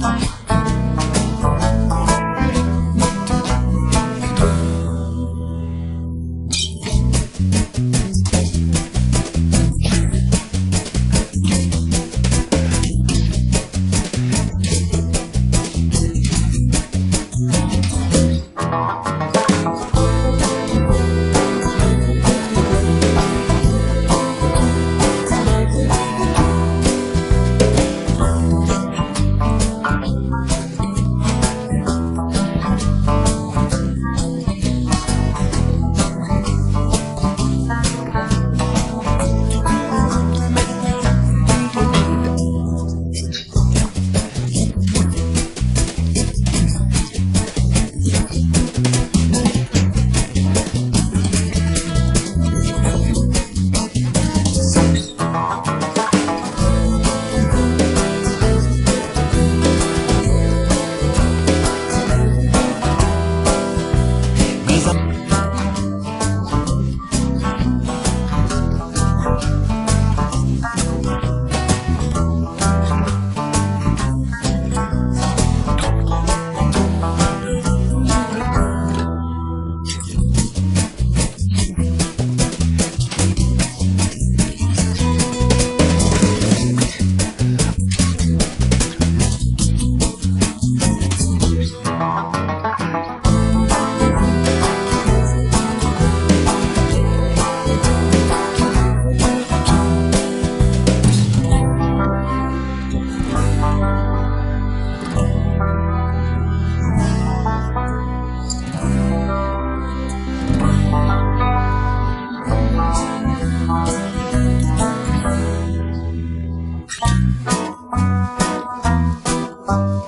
Bye. Thank you.